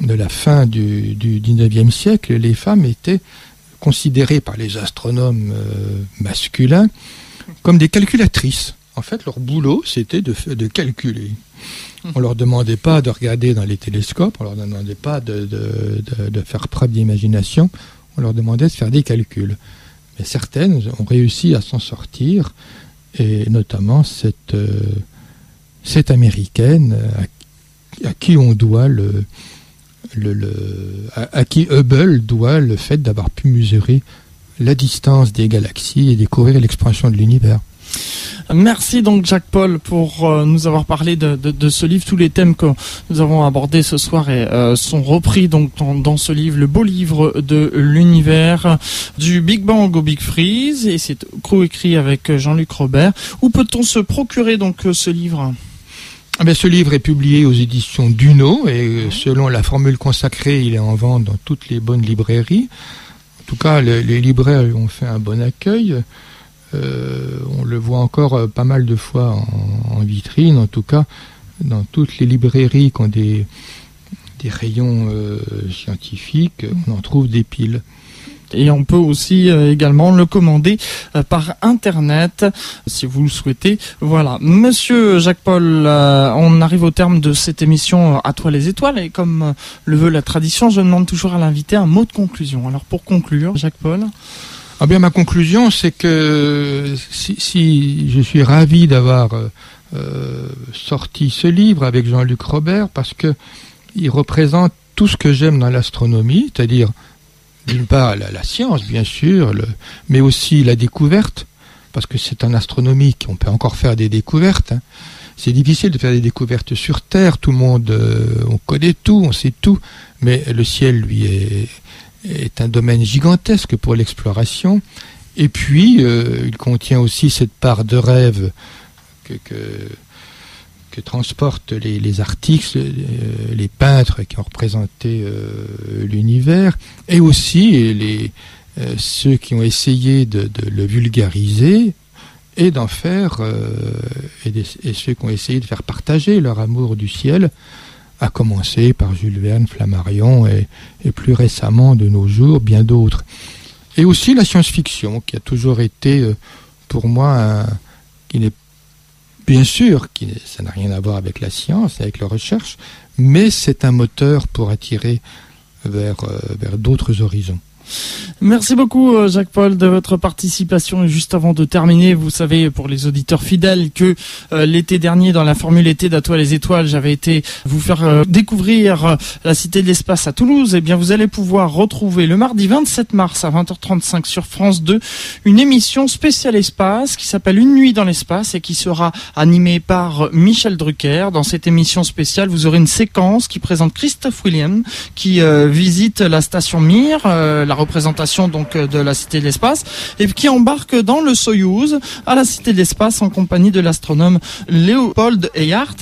la fin du, du 19e siècle, les femmes étaient considérées par les astronomes euh, masculins comme des calculatrices. En fait, leur boulot, c'était de, calculer. On leur demandait pas de regarder dans les télescopes, on leur demandait pas de, faire preuve d'imagination, on leur demandait de faire des calculs. Mais certaines ont réussi à s'en sortir et notamment cette, euh, américaine à, qui on doit à, qui Hubble doit le fait d'avoir pu mesurer la distance des galaxies et découvrir l'expansion de l'univers. Merci donc Jacques Paul pour euh, nous avoir parlé de, ce livre. Tous les thèmes que nous avons abordés ce soir et, euh, sont repris donc dans, ce livre, le beau livre de l'univers du Big Bang au Big Freeze et c'est co-écrit avec Jean-Luc Robert. Où peut-on se procurer donc ce livre? Ah ben, ce livre est publié aux éditions Duno et selon la formule consacrée, il est en vente dans toutes les bonnes librairies. En tout cas, les, les libraires ont fait un bon accueil. Euh, on le voit encore euh, pas mal de fois en, vitrine, en tout cas dans toutes les librairies qui ont des, rayons euh, scientifiques, on en trouve des piles. Et on peut aussi également le commander par internet si vous le souhaitez. Voilà. Monsieur Jacques-Paul, on arrive au terme de cette émission À toi les étoiles et comme le veut la tradition, je demande toujours à l'invité un mot de conclusion. Alors pour conclure, Jacques-Paul ah bien, ma conclusion, c'est que si, je suis ravi d'avoir euh, euh, sorti ce livre avec Jean-Luc Robert, parce que il représente tout ce que j'aime dans l'astronomie, c'est-à-dire d'une part la, science, bien sûr, mais aussi la découverte, parce que c'est en astronomie qu'on peut encore faire des découvertes. Hein. C'est difficile de faire des découvertes sur Terre, tout le monde, euh, on connaît tout, on sait tout, mais le ciel, lui, est est un domaine gigantesque pour l'exploration. Et puis, euh, il contient aussi cette part de rêve que, que, transportent les, artistes, euh, les peintres qui ont représenté euh, l'univers, et aussi les, ceux qui ont essayé de, le vulgariser et d'en faire, et, et, ceux qui ont essayé de faire partager leur amour du ciel à commencer par Jules Verne, Flammarion et, plus récemment de nos jours bien d'autres. Et aussi la science-fiction qui a toujours été euh, pour moi qui n'est bien sûr qui ça n'a rien à voir avec la science, avec la recherche, mais c'est un moteur pour attirer vers, euh, vers d'autres horizons. Merci beaucoup euh, Jacques Paul de votre participation. Et juste avant de terminer, vous savez pour les auditeurs fidèles que euh, l'été dernier dans la formule été d'Atoile les étoiles, j'avais été vous faire euh, découvrir la cité de l'espace à Toulouse. Et eh bien vous allez pouvoir retrouver le mardi 27 mars à 20h35 sur France 2 une émission spéciale espace qui s'appelle Une nuit dans l'espace et qui sera animée par Michel Drucker. Dans cette émission spéciale, vous aurez une séquence qui présente Christophe William qui visite la station Mir, représentation donc euh, de la Cité de l'Espace, et qui embarque dans le Soyouz à la Cité de l'Espace en compagnie de l'astronome Léopold Eyart.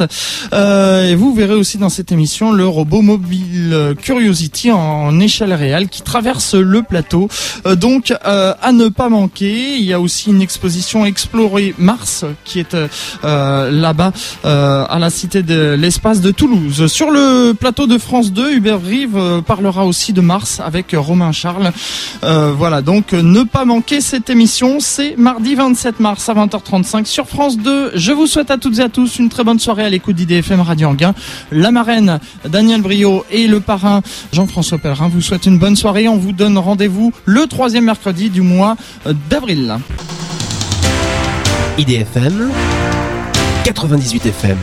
Euh, et vous verrez aussi dans cette émission le robot mobile Curiosity en, échelle réelle qui traverse le plateau. Euh, donc à ne pas manquer. Il y a aussi une exposition Explorer Mars qui est là-bas à la Cité de l'Espace de Toulouse. Sur le plateau de France 2, Hubert Rive parlera aussi de Mars avec Romain Charles parle. voilà, donc ne pas manquer cette émission. C'est mardi 27 mars à 20h35 sur France 2. Je vous souhaite à toutes et à tous une très bonne soirée à l'écoute d'IDFM Radio Anguin. La marraine Daniel Brio et le parrain Jean-François Pellerin vous souhaitent une bonne soirée. On vous donne rendez-vous le troisième mercredi du mois d'avril. IDFM 98 FM